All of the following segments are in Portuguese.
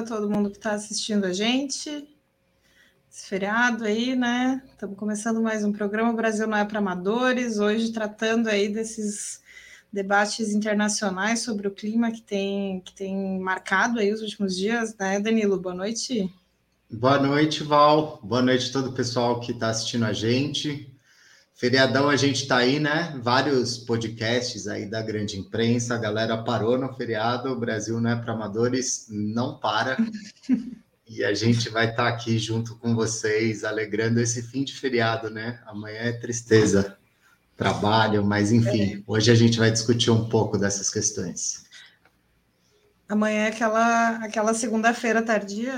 para todo mundo que está assistindo a gente. Esse feriado aí, né? Estamos começando mais um programa. Brasil não é para amadores. Hoje tratando aí desses debates internacionais sobre o clima que tem que tem marcado aí os últimos dias, né, Danilo? Boa noite. Boa noite, Val. Boa noite a todo o pessoal que está assistindo a gente. Feriadão a gente está aí, né? Vários podcasts aí da grande imprensa, a galera parou no feriado, o Brasil não é para amadores, não para. e a gente vai estar tá aqui junto com vocês, alegrando esse fim de feriado, né? Amanhã é tristeza, trabalho, mas enfim, é. hoje a gente vai discutir um pouco dessas questões. Amanhã é aquela, aquela segunda-feira tardia.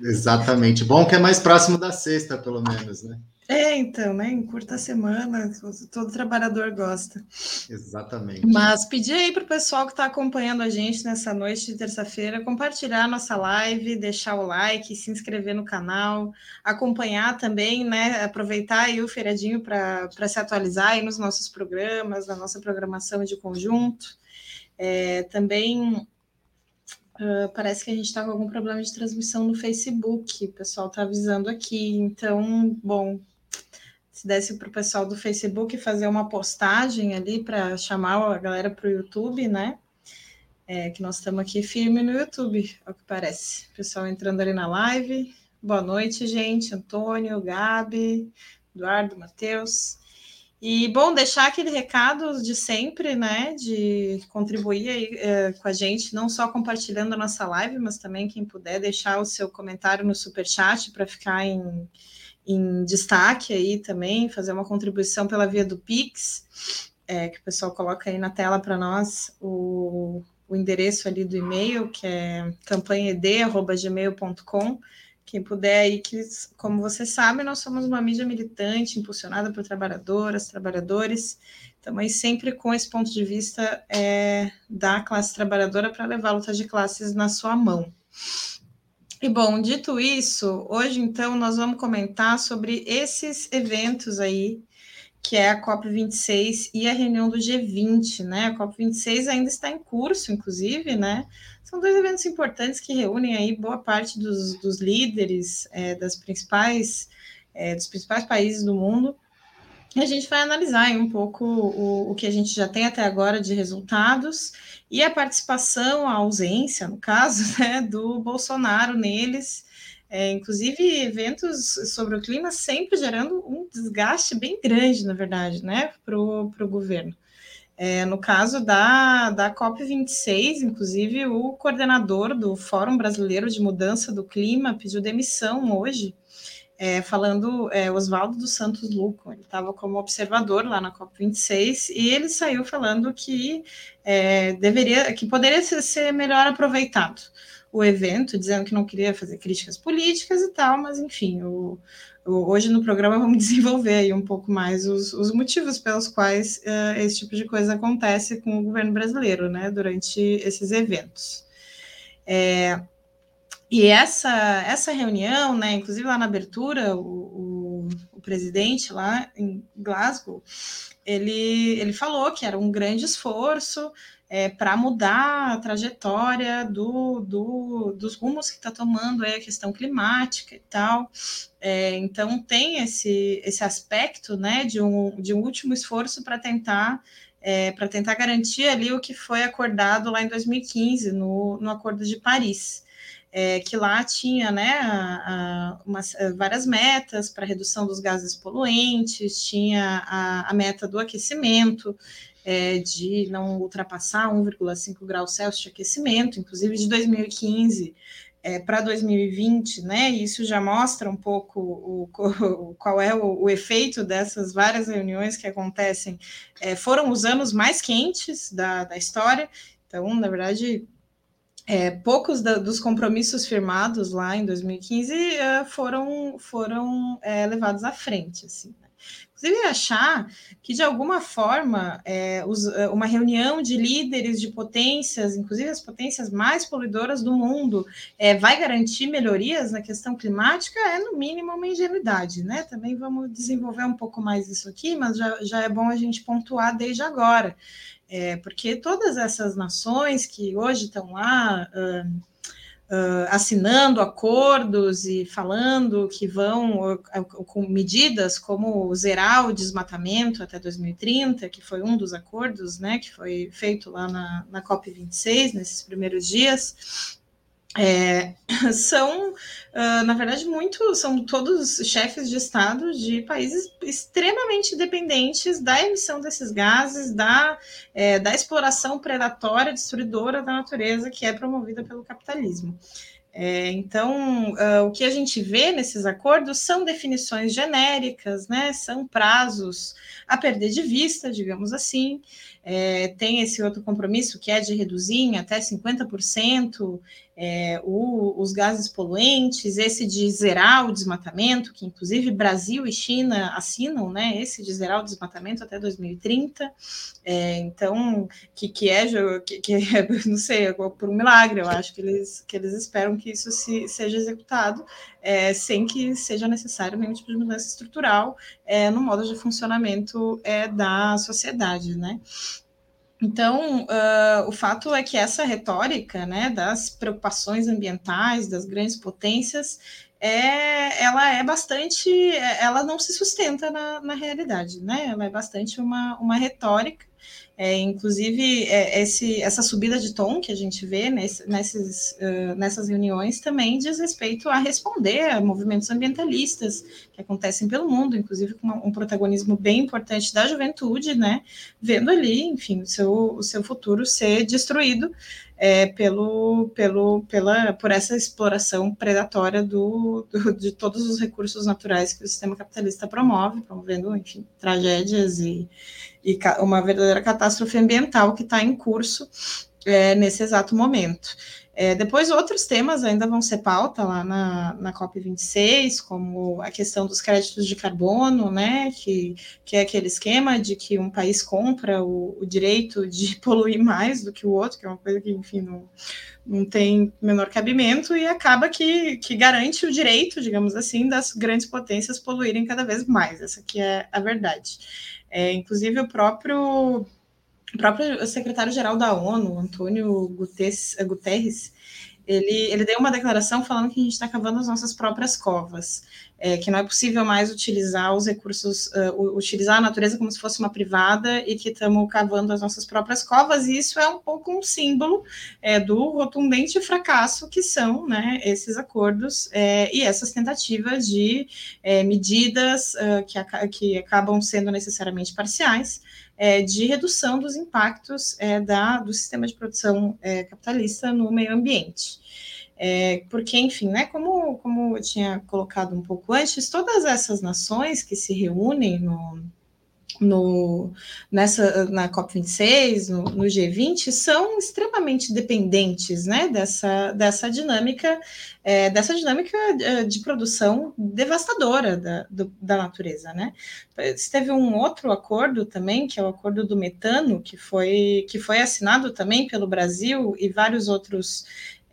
Exatamente. Bom que é mais próximo da sexta, pelo menos, né? É, então, né? Em curta semana, todo trabalhador gosta. Exatamente. Mas pedir aí para o pessoal que está acompanhando a gente nessa noite de terça-feira compartilhar nossa live, deixar o like, se inscrever no canal, acompanhar também, né? Aproveitar aí o feriadinho para se atualizar aí nos nossos programas, na nossa programação de conjunto. É, também Uh, parece que a gente está com algum problema de transmissão no Facebook. O pessoal está avisando aqui. Então, bom, se desse para o pessoal do Facebook fazer uma postagem ali para chamar a galera para o YouTube, né? É, que nós estamos aqui firme no YouTube, ao que parece. Pessoal entrando ali na live. Boa noite, gente. Antônio, Gabi, Eduardo, Matheus. E, bom, deixar aquele recado de sempre, né, de contribuir aí, é, com a gente, não só compartilhando a nossa live, mas também quem puder deixar o seu comentário no super chat para ficar em, em destaque aí também, fazer uma contribuição pela via do Pix, é, que o pessoal coloca aí na tela para nós o, o endereço ali do e-mail, que é campanhaed.gmail.com. Quem puder aí, que, como você sabe, nós somos uma mídia militante, impulsionada por trabalhadoras, trabalhadores, estamos aí sempre com esse ponto de vista é, da classe trabalhadora para levar a luta de classes na sua mão. E bom, dito isso, hoje então nós vamos comentar sobre esses eventos aí, que é a COP26 e a reunião do G20, né? A COP26 ainda está em curso, inclusive, né? São dois eventos importantes que reúnem aí boa parte dos, dos líderes é, das principais, é, dos principais países do mundo. A gente vai analisar um pouco o, o que a gente já tem até agora de resultados e a participação, a ausência, no caso, né, do Bolsonaro neles. É, inclusive, eventos sobre o clima sempre gerando um desgaste bem grande, na verdade, né, para o governo. É, no caso da, da COP26, inclusive, o coordenador do Fórum Brasileiro de Mudança do Clima pediu demissão hoje, é, falando é, Oswaldo dos Santos Luco. Ele estava como observador lá na COP26 e ele saiu falando que é, deveria, que poderia ser melhor aproveitado o evento, dizendo que não queria fazer críticas políticas e tal, mas enfim, o, o, hoje no programa vamos desenvolver aí um pouco mais os, os motivos pelos quais uh, esse tipo de coisa acontece com o governo brasileiro, né, durante esses eventos. É, e essa, essa reunião, né, inclusive lá na abertura, o, o, o presidente lá em Glasgow, ele, ele falou que era um grande esforço é, para mudar a trajetória do, do, dos rumos que está tomando aí a questão climática e tal. É, então tem esse, esse aspecto né, de, um, de um último esforço para tentar é, para tentar garantir ali o que foi acordado lá em 2015 no, no Acordo de Paris. É, que lá tinha né, a, a, umas, várias metas para redução dos gases poluentes, tinha a, a meta do aquecimento, é, de não ultrapassar 1,5 graus Celsius de aquecimento, inclusive de 2015 é, para 2020, né? Isso já mostra um pouco o, o qual é o, o, efeito dessas várias reuniões que acontecem. É, foram os anos mais quentes da, da história, então, na verdade, é, poucos da, dos compromissos firmados lá em 2015 é, foram, foram é, levados à frente, assim inclusive achar que de alguma forma é, os, é, uma reunião de líderes de potências, inclusive as potências mais poluidoras do mundo, é, vai garantir melhorias na questão climática é no mínimo uma ingenuidade, né? Também vamos desenvolver um pouco mais isso aqui, mas já, já é bom a gente pontuar desde agora, é, porque todas essas nações que hoje estão lá uh, uh, assinando acordos e falando que vão uh, com medidas como zerar o desmatamento até 2030, que foi um dos acordos né, que foi feito lá na, na COP26, nesses primeiros dias é, são, uh, na verdade, muito, são todos chefes de Estado de países extremamente dependentes da emissão desses gases, da, é, da exploração predatória, destruidora da natureza que é promovida pelo capitalismo. É, então, uh, o que a gente vê nesses acordos são definições genéricas, né, são prazos a perder de vista, digamos assim. É, tem esse outro compromisso que é de reduzir em até 50% é, o, os gases poluentes, esse de zerar o desmatamento, que inclusive Brasil e China assinam, né? Esse de zerar o desmatamento até 2030. É, então, que, que é, que, que é, não sei, por um milagre, eu acho que eles, que eles esperam que isso se, seja executado é, sem que seja necessário nenhum tipo de mudança estrutural é, no modo de funcionamento é, da sociedade, né? Então, uh, o fato é que essa retórica né, das preocupações ambientais, das grandes potências, é, ela é bastante, ela não se sustenta na, na realidade, né? Ela é bastante uma, uma retórica é, inclusive, é, esse, essa subida de tom que a gente vê nesse, nesses, uh, nessas reuniões também diz respeito a responder a movimentos ambientalistas que acontecem pelo mundo, inclusive com um protagonismo bem importante da juventude, né, vendo ali, enfim, o seu, o seu futuro ser destruído é, pelo, pelo, pela, por essa exploração predatória do, do, de todos os recursos naturais que o sistema capitalista promove, promovendo, enfim, tragédias e e uma verdadeira catástrofe ambiental que está em curso é, nesse exato momento. É, depois, outros temas ainda vão ser pauta lá na, na COP26, como a questão dos créditos de carbono, né, que, que é aquele esquema de que um país compra o, o direito de poluir mais do que o outro, que é uma coisa que, enfim, não, não tem menor cabimento, e acaba que, que garante o direito, digamos assim, das grandes potências poluírem cada vez mais. Essa aqui é a verdade. É, inclusive, o próprio, o próprio secretário-geral da ONU, Antônio Guterres, ele, ele deu uma declaração falando que a gente está cavando as nossas próprias covas, é, que não é possível mais utilizar os recursos, uh, utilizar a natureza como se fosse uma privada e que estamos cavando as nossas próprias covas, e isso é um pouco um símbolo é, do rotundente fracasso que são né, esses acordos é, e essas tentativas de é, medidas uh, que, que acabam sendo necessariamente parciais é, de redução dos impactos é, da, do sistema de produção é, capitalista no meio ambiente. É, porque, enfim, né, como, como eu tinha colocado um pouco antes, todas essas nações que se reúnem no, no, nessa, na COP26, no, no, G20, são extremamente dependentes né, dessa, dessa dinâmica, é, dessa dinâmica é, de produção devastadora da, do, da natureza. Né? Teve um outro acordo também, que é o acordo do metano, que foi, que foi assinado também pelo Brasil e vários outros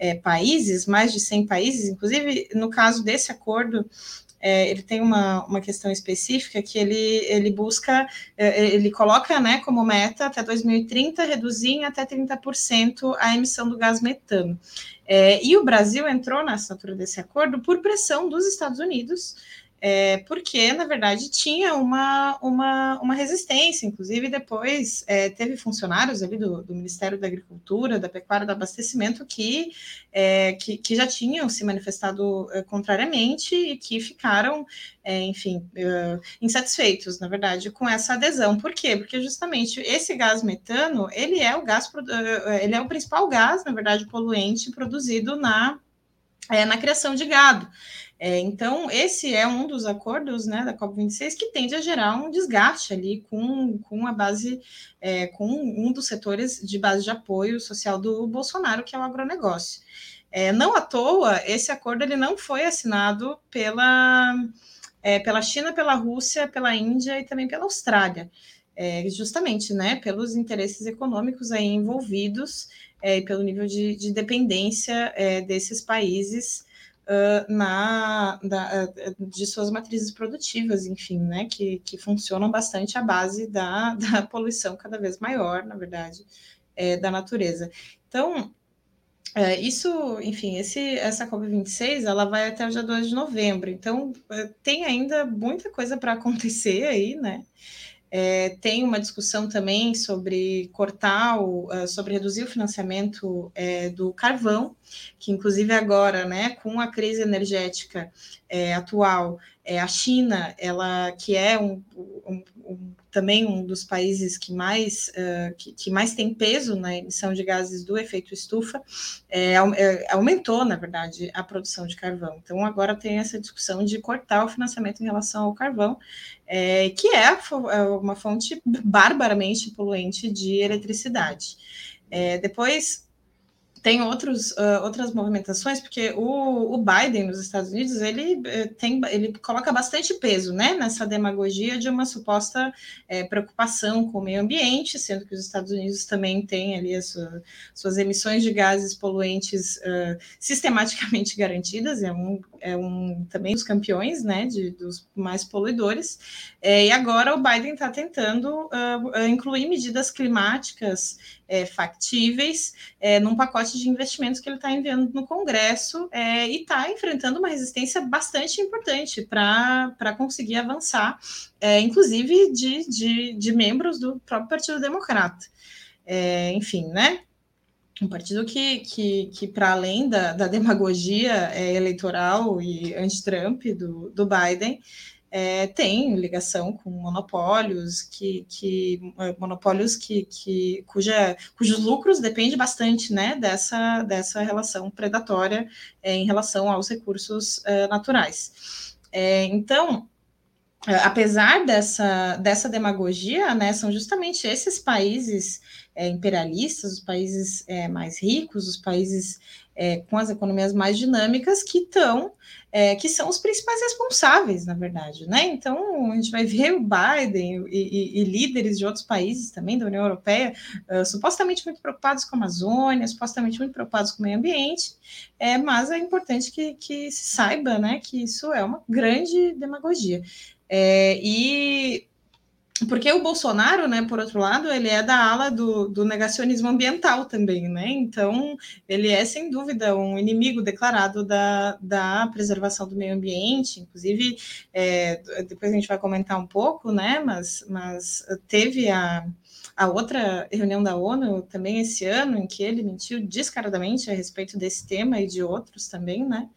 é, países, mais de 100 países, inclusive no caso desse acordo, é, ele tem uma, uma questão específica que ele, ele busca, é, ele coloca né, como meta até 2030 reduzir em até 30% a emissão do gás metano. É, e o Brasil entrou na assinatura desse acordo por pressão dos Estados Unidos, é, porque, na verdade, tinha uma, uma, uma resistência, inclusive depois é, teve funcionários ali do, do, Ministério da Agricultura, da Pecuária do Abastecimento que, é, que, que, já tinham se manifestado é, contrariamente e que ficaram, é, enfim, é, insatisfeitos, na verdade, com essa adesão. Por quê? Porque justamente esse gás metano, ele é o gás, ele é o principal gás, na verdade, poluente produzido na, na criação de gado. É, então, esse é um dos acordos né, da COP26 que tende a gerar um desgaste ali com, com a base, é, com um dos setores de base de apoio social do Bolsonaro, que é o agronegócio. É, não à toa, esse acordo ele não foi assinado pela, é, pela China, pela Rússia, pela Índia e também pela Austrália. É, justamente né, pelos interesses econômicos aí envolvidos é, e pelo nível de, de dependência desses países na, da, de suas matrizes produtivas, enfim, né, que, que funcionam bastante à base da, da poluição cada vez maior, na verdade, é, da natureza. Então, é, isso, enfim, esse, essa COP26 ela vai até o dia 2 de novembro, então é, tem ainda muita coisa para acontecer aí, né? É, tem uma discussão também sobre cortar, o, uh, sobre reduzir o financiamento é, do carvão, que inclusive agora, né, com a crise energética é, atual, a China, ela que é um, um, um, também um dos países que mais, uh, que, que, mais tem peso na emissão de gases do efeito estufa, é, é, aumentou, na verdade, a produção de carvão. Então, agora tem essa discussão de cortar o financiamento em relação ao carvão, é, que é, é uma fonte barbaramente poluente de eletricidade. depois, tem outros, uh, outras movimentações, porque o, o, Biden nos Estados Unidos ele eh, tem ele coloca bastante peso né, nessa demagogia de uma suposta é, preocupação com o meio ambiente, sendo que os Estados Unidos também têm ali as sua, suas emissões de gases poluentes uh, sistematicamente garantidas, é um, é um também dos campeões né, de, dos mais poluidores, é, e agora o Biden está tentando uh, incluir medidas climáticas factíveis num pacote de investimentos que ele está enviando no Congresso é, e está enfrentando uma resistência bastante importante para conseguir avançar, é, inclusive de, de, de, membros do próprio Partido Democrata. É, enfim, né? Um partido que, que, que para além da, da demagogia é, eleitoral e anti-Trump do, do Biden, é, tem ligação com monopólios que, que é, monopólios que, que cuja, cujos lucros dependem bastante né, dessa, dessa relação predatória é, em relação aos recursos é, naturais. É, então, é, apesar dessa, dessa demagogia, né, são justamente esses países imperialistas, os países mais ricos, os países com as economias mais dinâmicas que estão é, que são os principais responsáveis, na verdade, né? Então, a gente vai ver o Biden e, e, e líderes de outros países também da União Europeia, uh, supostamente muito preocupados com a Amazônia, supostamente muito preocupados com o meio ambiente, é, mas é importante que, que se saiba, né, que isso é uma grande demagogia. É, e porque o Bolsonaro, né, por outro lado, ele é da ala do, do, negacionismo ambiental também, né? Então, ele é, sem dúvida, um inimigo declarado da, da preservação do meio ambiente. Inclusive, é, depois a gente vai comentar um pouco, né? Mas, mas teve a, a outra reunião da ONU também esse ano, em que ele mentiu descaradamente a respeito desse tema e de outros também, né?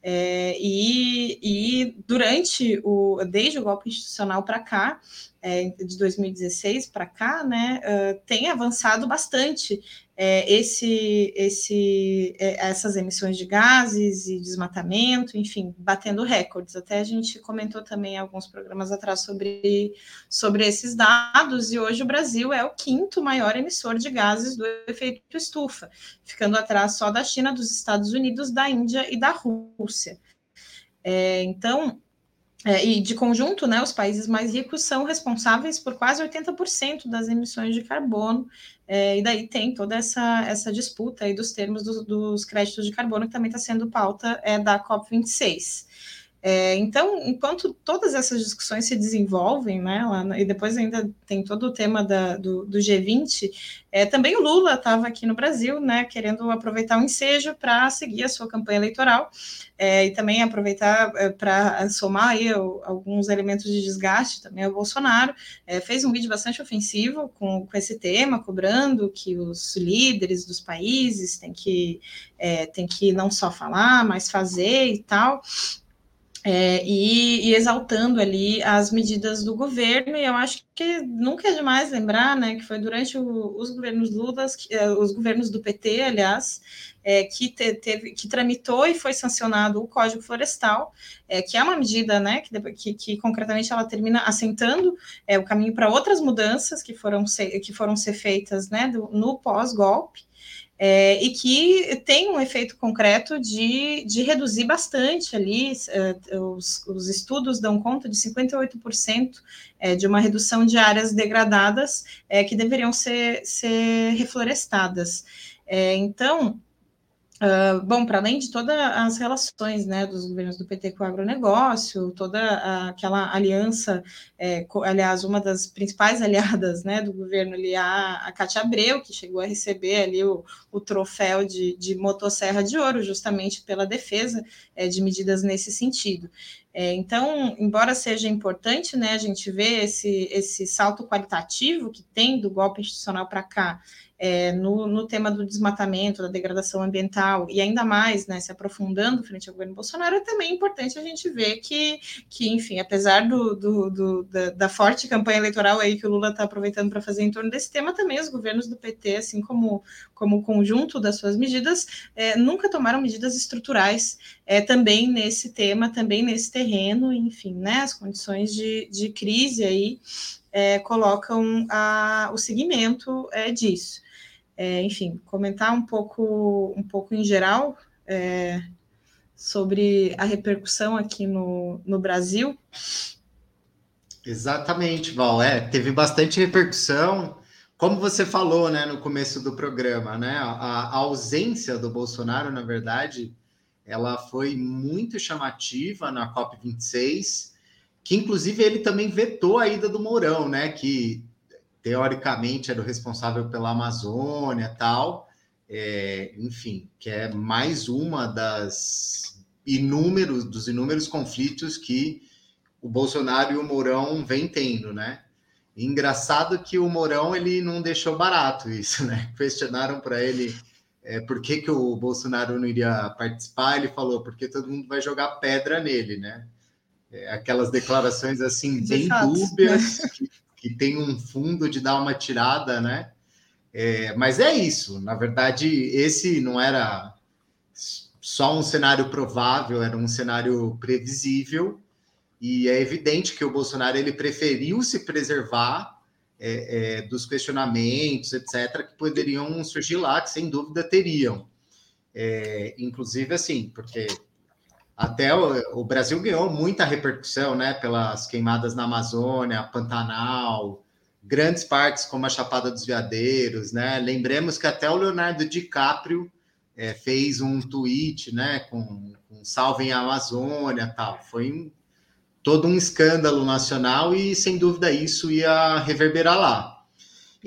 É, e, e, durante o desde o golpe institucional para cá, é, de 2016 para cá, né, uh, tem avançado bastante é, esse, esse, é, essas emissões de gases e desmatamento, enfim, batendo recordes. Até a gente comentou também alguns programas atrás sobre, sobre esses dados, e hoje o Brasil é o quinto maior emissor de gases do efeito estufa, ficando atrás só da China, dos Estados Unidos, da Índia e da Rússia. É, então, é, e de conjunto, né, os países mais ricos são responsáveis por quase 80% das emissões de carbono, é, e daí tem toda essa, essa disputa aí dos termos do, dos créditos de carbono, que também está sendo pauta é, da COP26. É, então, enquanto todas essas discussões se desenvolvem, né, lá, e depois ainda tem todo o tema da, do, do, G20, é, também o Lula estava aqui no Brasil, né, querendo aproveitar o ensejo para seguir a sua campanha eleitoral, é, e também aproveitar é, para somar aí alguns elementos de desgaste também ao Bolsonaro, é, fez um vídeo bastante ofensivo com, com esse tema, cobrando que os líderes dos países têm que, é, têm que não só falar, mas fazer e tal, é, e, e, exaltando ali as medidas do governo, e eu acho que nunca é demais lembrar, né, que foi durante o, os governos Lula, é, os governos do PT, aliás, é, que, te, teve, que tramitou e foi sancionado o Código Florestal, é, que é uma medida, né, que, que, que concretamente ela termina assentando é, o caminho para outras mudanças que foram ser, que foram ser feitas, né, do, no pós-golpe, é, e que tem um efeito concreto de, de reduzir bastante ali, uh, os, os, estudos dão conta de 58% é, de uma redução de áreas degradadas é, que deveriam ser, ser reflorestadas. É, então, Uh, bom, para além de todas as relações né, dos governos do PT com o agronegócio, toda a, aquela aliança, é, co, aliás, uma das principais aliadas né, do governo ali, a, a Cátia Abreu, que chegou a receber ali o, o troféu de, de motosserra de ouro, justamente pela defesa é, de medidas nesse sentido. É, então, embora seja importante né, a gente ver esse, esse salto qualitativo que tem do golpe institucional para cá, é, no, no, tema do desmatamento, da degradação ambiental, e ainda mais, né, se aprofundando frente ao governo Bolsonaro, é também importante a gente ver que, que enfim, apesar do, do, do da, da, forte campanha eleitoral aí que o Lula está aproveitando para fazer em torno desse tema, também os governos do PT, assim como, como conjunto das suas medidas, é, nunca tomaram medidas estruturais é, também nesse tema, também nesse terreno, enfim, né, as condições de, de crise aí é, colocam a, o segmento é, disso é, enfim, comentar um pouco, um pouco em geral é, sobre a repercussão aqui no, no Brasil. Exatamente, Val. É, teve bastante repercussão. Como você falou, né, no começo do programa, né, a, a ausência do Bolsonaro, na verdade, ela foi muito chamativa na COP 26, que inclusive ele também vetou a ida do Mourão, né, que teoricamente era o responsável pela Amazônia tal, é, enfim, que é mais uma das inúmeros dos inúmeros conflitos que o Bolsonaro e o Mourão vêm tendo, né? engraçado que o Mourão ele não deixou barato isso, né? Questionaram para ele é, por que, que o Bolsonaro não iria participar, ele falou porque todo mundo vai jogar pedra nele, né? É, aquelas declarações assim bem dúbias que que tem um fundo de dar uma tirada, né? É, mas é isso. Na verdade, esse não era só um cenário provável, era um cenário previsível. E é evidente que o Bolsonaro ele preferiu se preservar é, é, dos questionamentos, etc., que poderiam surgir lá, que sem dúvida teriam. É, inclusive, assim, porque até o, o, Brasil ganhou muita repercussão, né, pelas queimadas na Amazônia, Pantanal, grandes partes como a Chapada dos Veadeiros, né? Lembremos que até o Leonardo DiCaprio é, fez um tweet, né, com, com salvem Amazônia, tal. Foi um, todo um escândalo nacional e sem dúvida isso ia reverberar lá.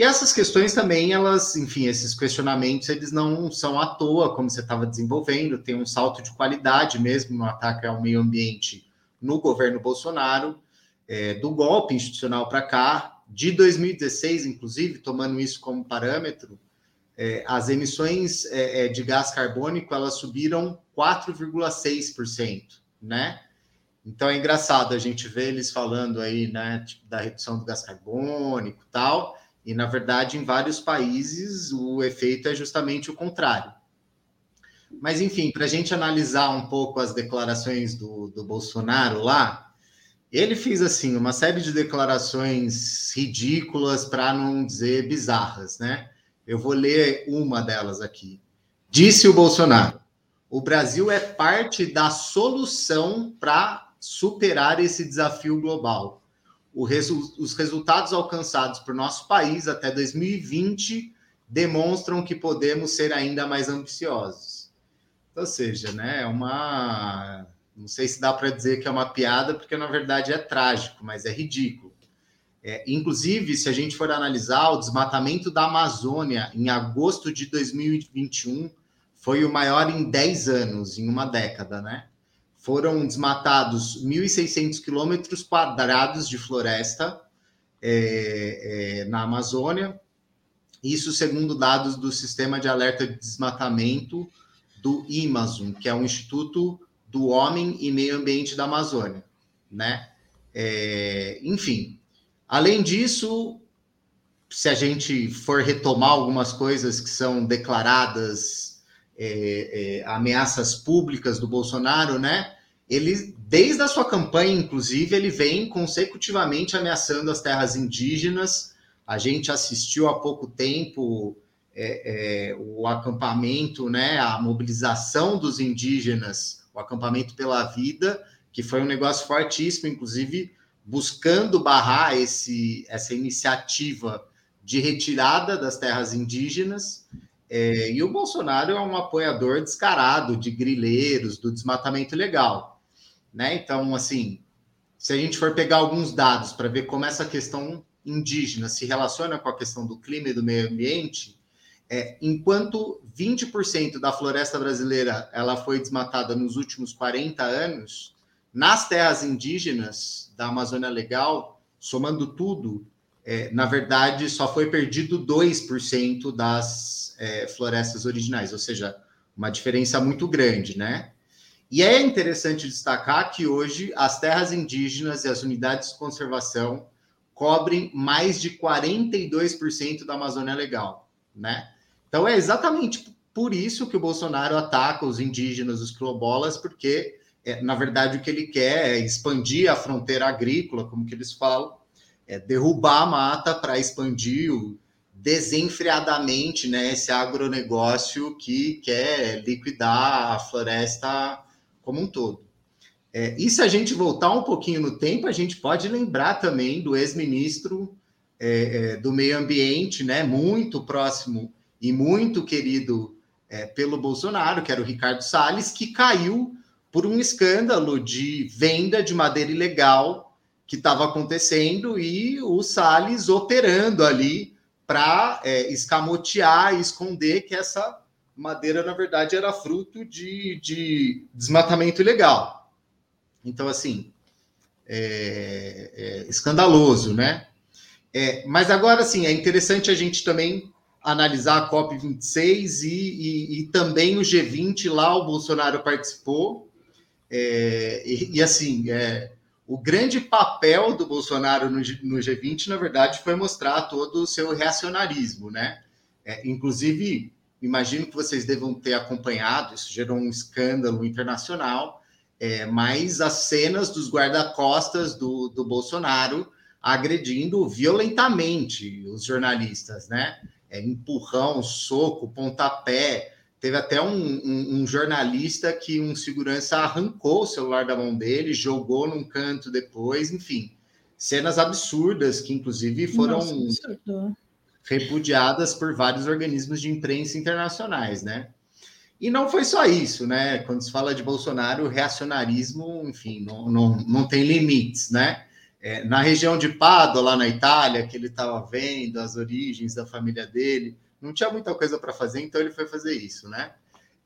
E essas questões também, elas, enfim, esses questionamentos, eles não são à toa, como você estava desenvolvendo, tem um salto de qualidade mesmo no ataque ao meio ambiente no governo Bolsonaro, é, do golpe institucional para cá, de 2016, inclusive, tomando isso como parâmetro, é, as emissões é, é de gás carbônico elas subiram 4,6%, né? Então é engraçado a gente ver eles falando aí, né, tipo, da redução do gás carbônico tal, e, na verdade, em vários países, o efeito é justamente o contrário. Mas, enfim, para a gente analisar um pouco as declarações do, do Bolsonaro lá, ele fez, assim, uma série de declarações ridículas, para não dizer bizarras, né? Eu vou ler uma delas aqui. Disse o Bolsonaro: o Brasil é parte da solução para superar esse desafio global resu os resultados alcançados por nosso país até 2020 demonstram que podemos ser ainda mais ambiciosos. Ou seja, né, é uma. Não sei se dá para dizer que é uma piada, porque na verdade é trágico, mas é ridículo. É, inclusive, se a gente for analisar, o desmatamento da Amazônia em agosto de 2021 foi o maior em 10 anos, em uma década, né? Foram desmatados 1.600 quilômetros quadrados de floresta é, é, na Amazônia, isso segundo dados do Sistema de Alerta de Desmatamento do IMASUM, que é o Instituto do Homem e Meio Ambiente da Amazônia, né? É, enfim, além disso, se a gente for retomar algumas coisas que são declaradas é, é, ameaças públicas do Bolsonaro, né? Ele, desde a sua campanha, inclusive, ele vem consecutivamente ameaçando as terras indígenas. A gente assistiu há pouco tempo é, é o acampamento, né? A mobilização dos indígenas, o acampamento pela vida, que foi um negócio fortíssimo, inclusive buscando barrar esse, essa iniciativa de retirada das terras indígenas. É, e o Bolsonaro é um apoiador descarado de grileiros, do desmatamento ilegal. Né? Então, assim, se a gente for pegar alguns dados para ver como essa questão indígena se relaciona com a questão do clima e do meio ambiente, é, enquanto 20% da floresta brasileira ela foi desmatada nos últimos 40 anos, nas terras indígenas da Amazônia Legal, somando tudo, é, na verdade, só foi perdido 2% das é, florestas originais, ou seja, uma diferença muito grande, né? E é interessante destacar que hoje as terras indígenas e as unidades de conservação cobrem mais de 42% da Amazônia Legal, né? Então é exatamente por isso que o Bolsonaro ataca os indígenas, os quilombolas, porque é, na verdade o que ele quer é expandir a fronteira agrícola, como que eles falam, é derrubar a mata para expandir o, desenfreadamente né, esse agronegócio que quer liquidar a floresta como um todo. É, e se a gente voltar um pouquinho no tempo, a gente pode lembrar também do ex-ministro é, é, do Meio Ambiente, né, muito próximo e muito querido é, pelo Bolsonaro, que era o Ricardo Salles, que caiu por um escândalo de venda de madeira ilegal que estava acontecendo e o Salles operando ali para é, escamotear e esconder que essa madeira, na verdade, era fruto de, de desmatamento ilegal. Então, assim, é, é escandaloso, né? É, mas agora, sim, é interessante a gente também analisar a COP26 e, e, e, também o G20, lá o Bolsonaro participou. É, e, e, assim, é, o grande papel do Bolsonaro no, no, G20, na verdade, foi mostrar todo o seu reacionarismo, né? É, inclusive, imagino que vocês devam ter acompanhado, isso gerou um escândalo internacional, é, mas as cenas dos guarda-costas do, do Bolsonaro agredindo violentamente os jornalistas, né? é, empurrão, soco, pontapé. Teve até um, um, um, jornalista que um segurança arrancou o celular da mão dele, jogou num canto depois, enfim. Cenas absurdas que, inclusive, foram Nossa, repudiadas por vários organismos de imprensa internacionais, né? E não foi só isso, né? Quando se fala de Bolsonaro, o reacionarismo, enfim, não, não, não tem limites, né? é, na região de Pádua, lá na Itália, que ele estava vendo as origens da família dele, não tinha muita coisa para fazer, então ele foi fazer isso, né?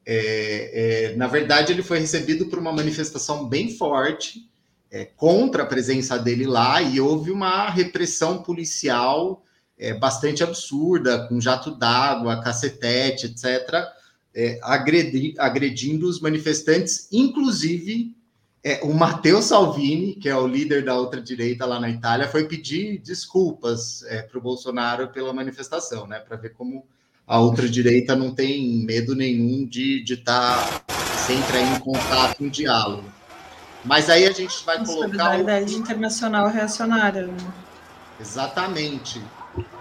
É, é, na verdade, ele foi recebido por uma manifestação bem forte é, contra a presença dele lá e houve uma repressão policial é, bastante absurda, com jato d'água, cacetete, etc., é, agredi, agredindo os manifestantes, inclusive é, o Matteo Salvini, que é o líder da outra direita lá na Itália, foi pedir desculpas é, para o Bolsonaro pela manifestação, né? Para ver como a outra direita não tem medo nenhum de estar tá sempre em contato, em diálogo. Mas aí a gente vai colocar. Solidariedade o... internacional reacionária. Né? Exatamente.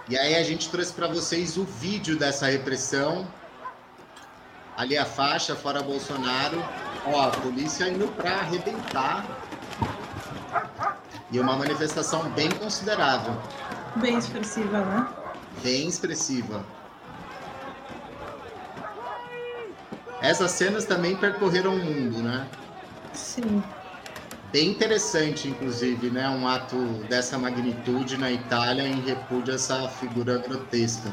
E aí a gente trouxe para vocês o vídeo dessa repressão. Ali a faixa, fora Bolsonaro. Ó, a polícia indo para arrebentar. E uma manifestação bem considerável. Bem expressiva, né? Bem expressiva. Essas cenas também percorreram o mundo, né? Sim. Bem interessante, inclusive, né? Um ato dessa magnitude na Itália em repúdio a essa figura grotesca.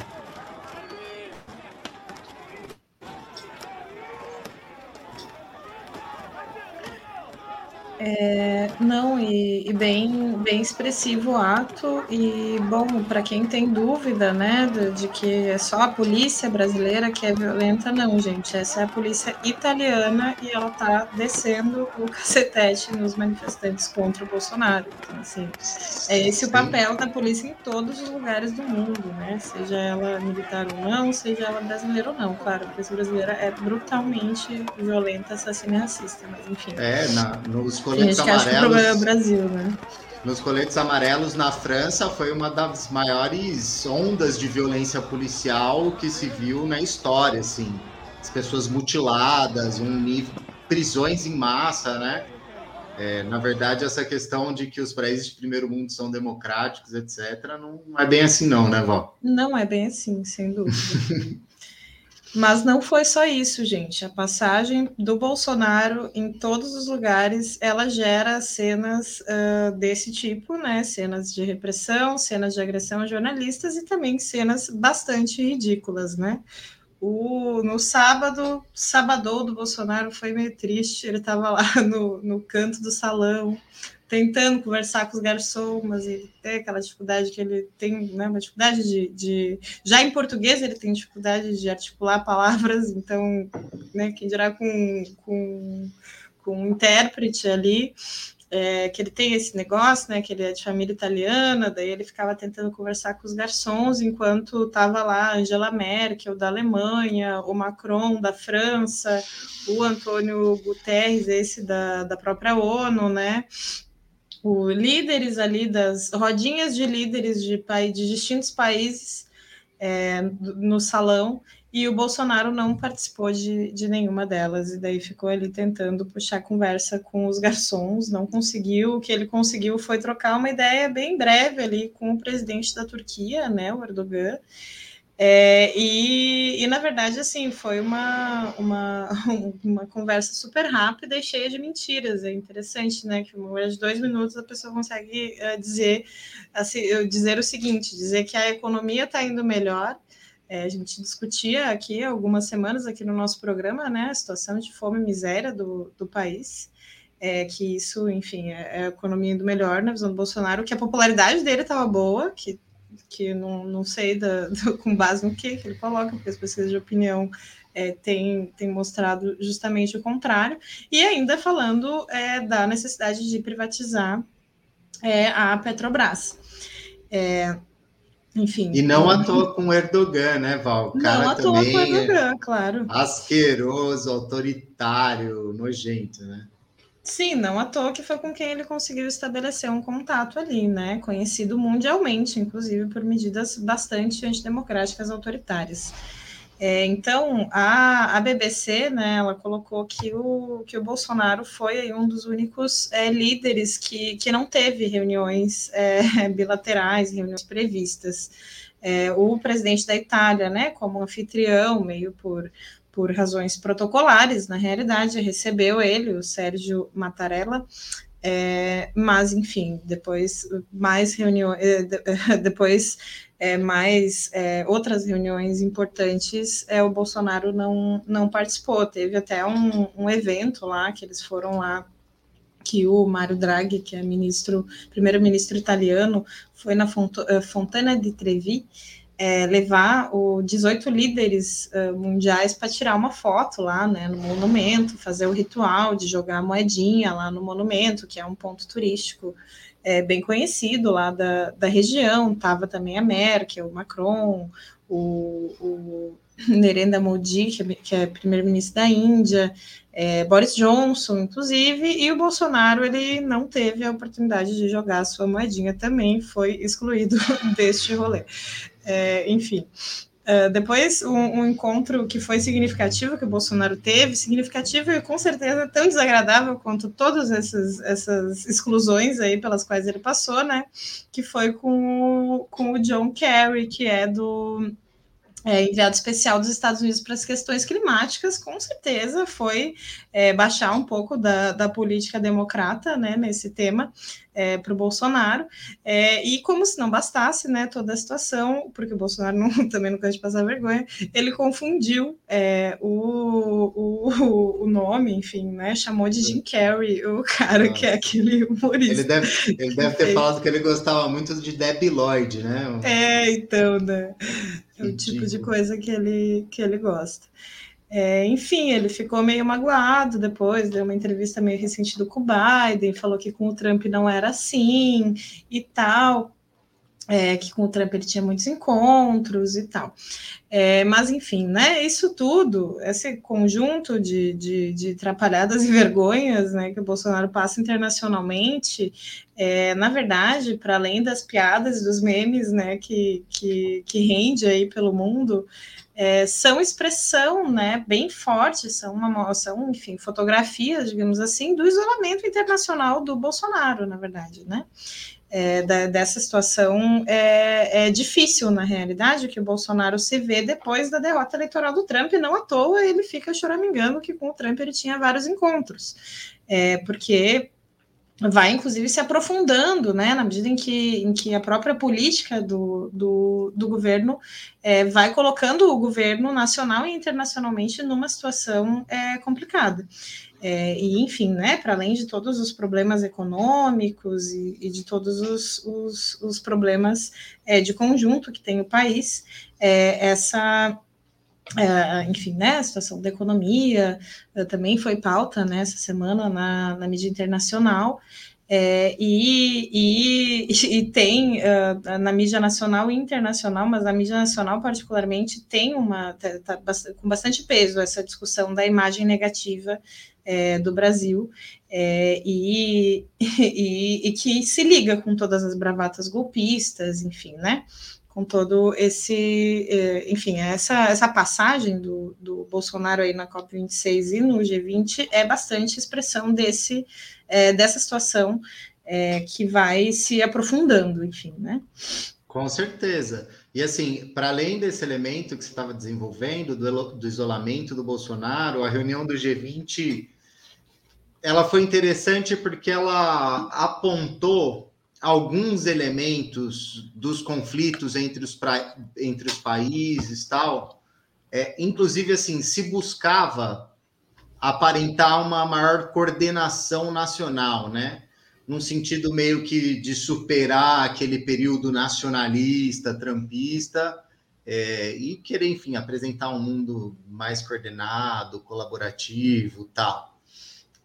É, não, e, e, bem, bem expressivo o ato. E, bom, para quem tem dúvida, né, de, de, que é só a polícia brasileira que é violenta, não, gente. Essa é a polícia italiana e ela tá descendo o cacetete nos manifestantes contra o Bolsonaro. Então, assim, é esse Sim. o papel da polícia em todos os lugares do mundo, né? Seja ela militar ou não, seja ela brasileira ou não. Claro, a polícia brasileira é brutalmente violenta, assassina e racista, mas enfim. É, na, nos coletes Sim, amarelos. Que o problema é o Brasil, né? Nos coletes amarelos na França foi uma das maiores ondas de violência policial que se viu na história, assim. As pessoas mutiladas, um nível prisões em massa, né? É, na verdade, essa questão de que os países de primeiro mundo são democráticos, etc., não é bem assim, não, né, Val? Não é bem assim, sem dúvida. Mas não foi só isso, gente. A passagem do Bolsonaro em todos os lugares, ela gera cenas uh, desse tipo, né? Cenas de repressão, cenas de agressão a jornalistas e também cenas bastante ridículas, né? O, no sábado, sábado do Bolsonaro foi meio triste. Ele estava lá no, no canto do salão, tentando conversar com os garçons, mas ele tem aquela dificuldade que ele tem, né, uma dificuldade de, de, Já em português ele tem dificuldade de articular palavras, então, né, quem dirá com, com, com um intérprete ali, é, que ele tem esse negócio, né, que ele é de família italiana, daí ele ficava tentando conversar com os garçons, enquanto estava lá Angela Merkel, da Alemanha, o Macron, da França, o Antônio Guterres, esse da, da própria ONU, né, o líderes ali das rodinhas de líderes de, de distintos países é, no salão e o Bolsonaro não participou de, de nenhuma delas, e daí ficou ali tentando puxar conversa com os garçons, não conseguiu. O que ele conseguiu foi trocar uma ideia bem breve ali com o presidente da Turquia, né, o Erdogan, é, e, e, na verdade, assim, foi uma, uma, uma conversa super rápida e cheia de mentiras. É interessante, né? Que em de dois minutos a pessoa consegue uh, dizer, assim, dizer o seguinte: dizer que a economia está indo melhor. É, a gente discutia aqui algumas semanas aqui no nosso programa, né? A situação de fome e miséria do, do país. É, que isso, enfim, é, é a economia indo melhor na visão do Bolsonaro, que a popularidade dele estava boa, que que não, não sei da, do, com base no que, que ele coloca, porque as pesquisas de opinião é, têm, têm mostrado justamente o contrário, e ainda falando é, da necessidade de privatizar é, a Petrobras. É, enfim. E não à toa com Erdogan, né, Val? O cara não à toa com Erdogan, claro. Asqueroso, autoritário, nojento, né? Sim, não à toa que foi com quem ele conseguiu estabelecer um contato ali, né? Conhecido mundialmente, inclusive por medidas bastante antidemocráticas autoritárias. É, então, a, a BBC, né, ela colocou que o, que o Bolsonaro foi um dos únicos é, líderes que, que não teve reuniões é, bilaterais, reuniões previstas. É, o presidente da Itália, né, como anfitrião, meio por por razões protocolares, na realidade, recebeu ele, o Sérgio Mattarella, é, mas enfim, depois mais reuniões, é, depois é, mais é, outras reuniões importantes, é, o Bolsonaro não, não participou. Teve até um, um evento lá que eles foram lá que o Mário Draghi, que é ministro, primeiro-ministro italiano, foi na é, Fontana di Trevi, é, levar os 18 líderes uh, mundiais para tirar uma foto lá né, no monumento, fazer o ritual de jogar a moedinha lá no monumento, que é um ponto turístico é, bem conhecido lá da, da região. Estava também a Merkel, o Macron, o, o Modi, que é, que é primeiro-ministro da Índia, é, Boris Johnson, inclusive, e o Bolsonaro ele não teve a oportunidade de jogar a sua moedinha também, foi excluído deste rolê. É, enfim. Uh, depois, um, um, encontro que foi significativo, que o Bolsonaro teve, significativo e com certeza tão desagradável quanto todas essas, essas exclusões aí pelas quais ele passou, né? Que foi com o, com o John Kerry, que é do é, enviado especial dos Estados Unidos para as questões climáticas, com certeza foi é, baixar um pouco da, da política democrata né, nesse tema é, para o Bolsonaro. É, e como se não bastasse né, toda a situação, porque o Bolsonaro não, também não gosta de passar vergonha, ele confundiu é, o, o, o nome, enfim, né, chamou de Jim Carrey, o cara Nossa. que é aquele humorista. Ele deve, ele deve ter falado que ele gostava muito de Debbie Lloyd, né? É, então, né? É o tipo de coisa que ele, que ele gosta. É, enfim, ele ficou meio magoado depois, deu uma entrevista meio ressentido com o Biden, falou que com o Trump não era assim e tal, é, que com o Trump ele tinha muitos encontros e tal. É, mas, enfim, né, isso tudo, esse conjunto de, de, de atrapalhadas e vergonhas né, que o Bolsonaro passa internacionalmente, é, na verdade, para além das piadas e dos memes né, que, que, que rende aí pelo mundo, é, são expressão né, bem forte, são, uma, são, enfim, fotografias, digamos assim, do isolamento internacional do Bolsonaro, na verdade, né? É, da, dessa situação é, é, difícil, na realidade, que o Bolsonaro se vê depois da derrota eleitoral do Trump, e não à toa ele fica choramingando que com o Trump ele tinha vários encontros, é, porque vai inclusive se aprofundando, né, na medida em que, em que a própria política do, do, do governo é, vai colocando o governo nacional e internacionalmente numa situação é, complicada. É, e, enfim, né, para além de todos os problemas econômicos e, e de todos os, os, os problemas é, de conjunto que tem o país, é, essa é, enfim, né, a situação da economia uh, também foi pauta né, essa semana na, na mídia internacional, é, e, e, e, tem uh, na mídia nacional e internacional, mas na mídia nacional particularmente tem uma tá, tá com bastante peso essa discussão da imagem negativa é, do Brasil é, e, e, que se liga com todas as bravatas golpistas, enfim, né? Com todo esse, é, enfim, essa, essa passagem do, do Bolsonaro aí na COP26 e no G20 é bastante expressão desse, é, dessa situação é, que vai se aprofundando, enfim, né? Com certeza. E assim, para além desse elemento que você estava desenvolvendo, do, do isolamento do Bolsonaro, a reunião do G20, ela foi interessante porque ela apontou alguns elementos dos conflitos entre os, pra, entre os países tal, é, inclusive assim, se buscava aparentar uma maior coordenação nacional, né? Num sentido meio que de superar aquele período nacionalista, trampista, é, e querer, enfim, apresentar um mundo mais coordenado, colaborativo, tal.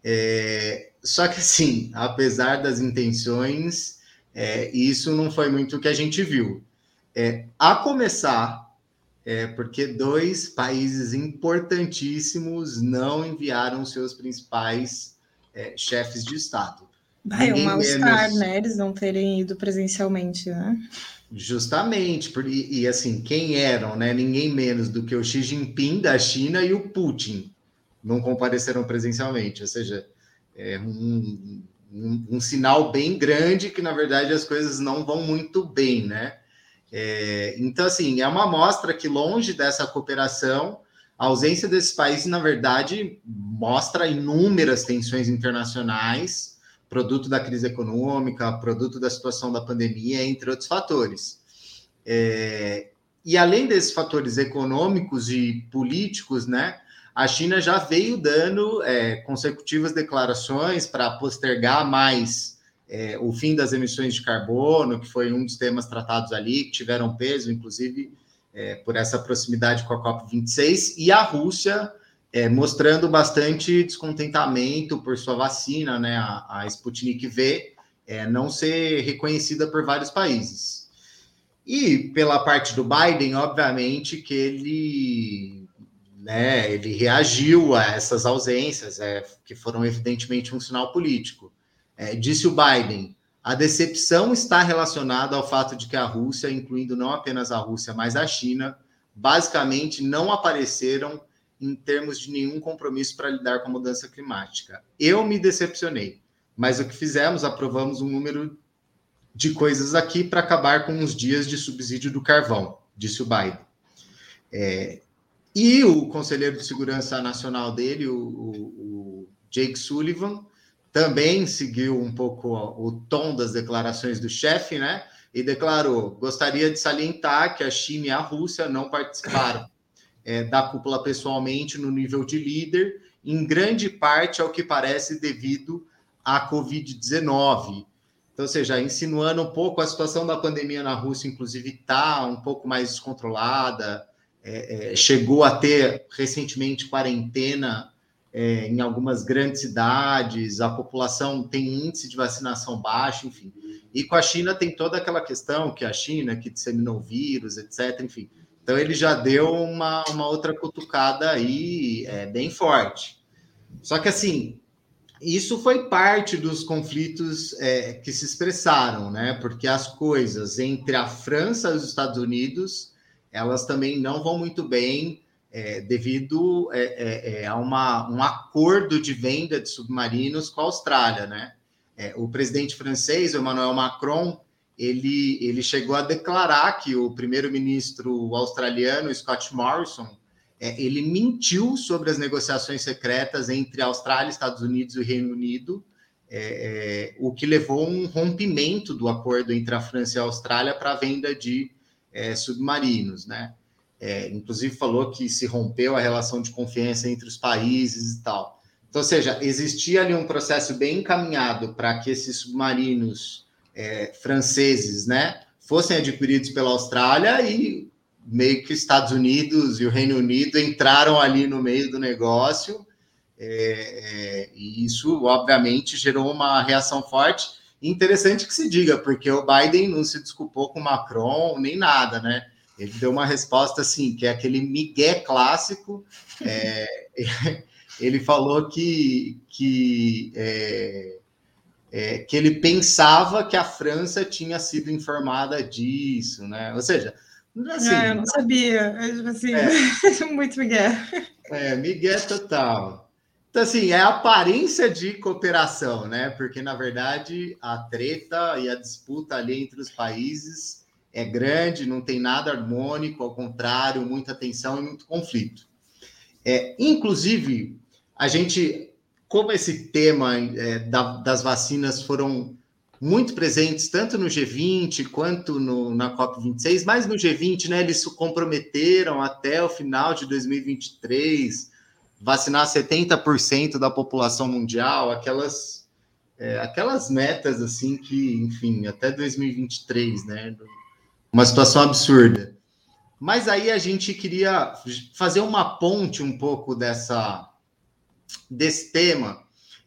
É, só que, assim, apesar das intenções, é, isso não foi muito o que a gente viu. É, a começar, é, porque dois países importantíssimos não enviaram seus principais é, chefes de Estado. É um mal-estar, né? Eles não terem ido presencialmente, né? Justamente, e, e, assim, quem eram, né? Ninguém menos do que o Xi Jinping da China e o Putin não compareceram presencialmente, ou seja, é um, um, um, sinal bem grande que, na verdade, as coisas não vão muito bem, né? É, então, assim, é uma amostra que, longe dessa cooperação, a ausência desses países, na verdade, mostra inúmeras tensões internacionais, produto da crise econômica, produto da situação da pandemia, entre outros fatores. É, e além desses fatores econômicos e políticos, né? A China já veio dando é, consecutivas declarações para postergar mais é, o fim das emissões de carbono, que foi um dos temas tratados ali, que tiveram peso, inclusive, é, por essa proximidade com a COP26, e a Rússia é, mostrando bastante descontentamento por sua vacina, né, a, a Sputnik V, é, não ser reconhecida por vários países. E pela parte do Biden, obviamente que ele né, ele reagiu a essas ausências, é, que foram evidentemente um sinal político. É, disse o Biden: a decepção está relacionada ao fato de que a Rússia, incluindo não apenas a Rússia, mas a China, basicamente não apareceram em termos de nenhum compromisso para lidar com a mudança climática. Eu me decepcionei, mas o que fizemos, aprovamos um número de coisas aqui para acabar com os dias de subsídio do carvão, disse o Biden. É, e o conselheiro de segurança nacional dele, o, o, o Jake Sullivan, também seguiu um pouco o tom das declarações do chefe, né? E declarou: gostaria de salientar que a China e a Rússia não participaram é, da cúpula pessoalmente no nível de líder, em grande parte, ao que parece, devido à Covid-19. Então, ou seja, insinuando um pouco a situação da pandemia na Rússia, inclusive, está um pouco mais descontrolada, é, é, chegou a ter recentemente quarentena é, em algumas grandes cidades, a população tem índice de vacinação baixo, enfim. E com a China tem toda aquela questão que a China que disseminou o vírus, etc. Enfim. Então ele já deu uma, uma outra cutucada aí é, bem forte. Só que assim, isso foi parte dos conflitos é, que se expressaram, né? Porque as coisas entre a França e os Estados Unidos elas também não vão muito bem é, devido é, é, é, a uma, um acordo de venda de submarinos com a Austrália, né? É, o presidente francês, Emmanuel Macron, ele, ele chegou a declarar que o primeiro-ministro australiano, Scott Morrison, é, ele mentiu sobre as negociações secretas entre Austrália, Estados Unidos e Reino Unido, o que levou a um rompimento do acordo entre a França e a Austrália para a venda de é, submarinos, né? É, inclusive falou que se rompeu a relação de confiança entre os países e tal. Então, ou seja, existia ali um processo bem encaminhado para que esses submarinos é, franceses, né, fossem adquiridos pela Austrália e meio que Estados Unidos e o Reino Unido entraram ali no meio do negócio, é, é, e isso, obviamente, gerou uma reação forte. Interessante que se diga, porque o Biden não se desculpou com o Macron nem nada, né? Ele deu uma resposta assim, que é aquele migué clássico. É, ele falou que, que, é, é, que ele pensava que a França tinha sido informada disso, né? Ou seja, Assim, é, eu não sabia. É, tipo assim, é, muito Miguel. É, Miguel total. Então, assim, é a aparência de cooperação, né? Porque, na verdade, a treta e a disputa ali entre os países é grande, não tem nada harmônico, ao contrário, muita tensão e muito conflito. É, inclusive, a gente, como esse tema é, da, das vacinas foram muito presentes tanto no G20 quanto no, na COP26, mas no G20, né, eles se comprometeram até o final de 2023 vacinar 70% da população mundial, aquelas é, aquelas metas assim que, enfim, até 2023, né, uma situação absurda. Mas aí a gente queria fazer uma ponte um pouco dessa desse tema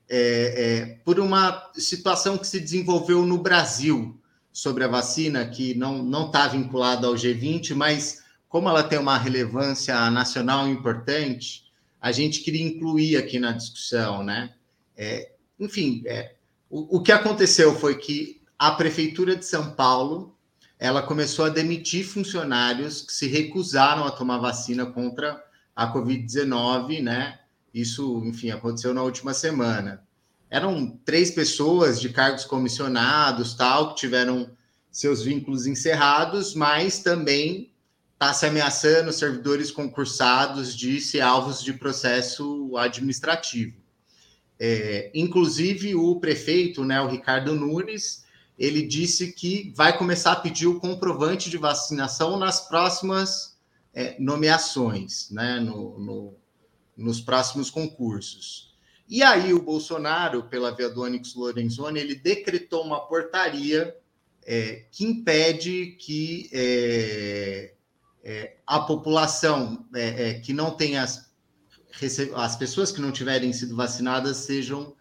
é, é, por uma situação que se desenvolveu no Brasil sobre a vacina, que não está vinculada ao G20, mas como ela tem uma relevância nacional importante, a gente queria incluir aqui na discussão, né? É, enfim, é, o, o que aconteceu foi que a Prefeitura de São Paulo ela começou a demitir funcionários que se recusaram a tomar vacina contra a Covid-19, né? Isso, enfim, aconteceu na última semana. Eram três pessoas de cargos comissionados, tal, que tiveram seus vínculos encerrados, mas também está se ameaçando servidores concursados de ser alvos de processo administrativo. É, inclusive, o prefeito, né, o Ricardo Nunes, ele disse que vai começar a pedir o comprovante de vacinação nas próximas é, nomeações, né, no, no nos próximos concursos. E aí o Bolsonaro, pela via do Onyx Lorenzoni, ele decretou uma portaria é, que impede que é, a população é, é, que não tenha as, as pessoas que não tiverem sido vacinadas sejam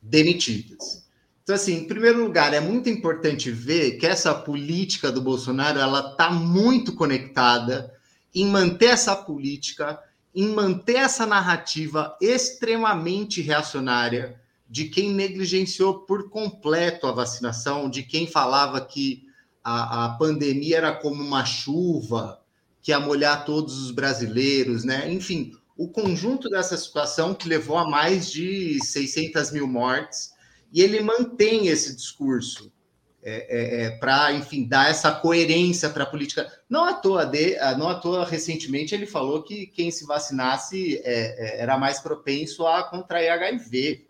demitidas. Então, assim, em primeiro lugar, é muito importante ver que essa política do Bolsonaro ela está muito conectada em manter essa política em manter essa narrativa extremamente reacionária de quem negligenciou por completo a vacinação, de quem falava que a, a pandemia era como uma chuva que ia molhar todos os brasileiros, né? Enfim, o conjunto dessa situação que levou a mais de 600 mil mortes, e ele mantém esse discurso é, é, é para, enfim, dar essa coerência para a política. Não à toa, de, ah, não à toa, recentemente ele falou que quem se vacinasse é, é era mais propenso a contrair HIV,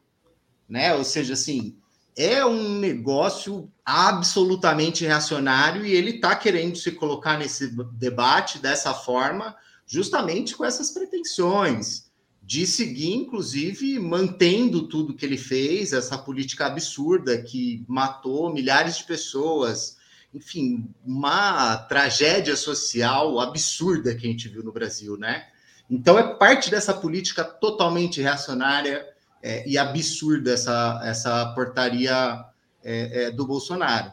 né? Ou seja, assim, é um negócio absolutamente reacionário e ele está querendo se colocar nesse debate dessa forma, justamente com essas pretensões de seguir, inclusive, mantendo tudo que ele fez, essa política absurda que matou milhares de pessoas, enfim, uma tragédia social absurda que a gente viu no Brasil, né? Então é parte dessa política totalmente reacionária é, e absurda essa, essa portaria é, é, do Bolsonaro.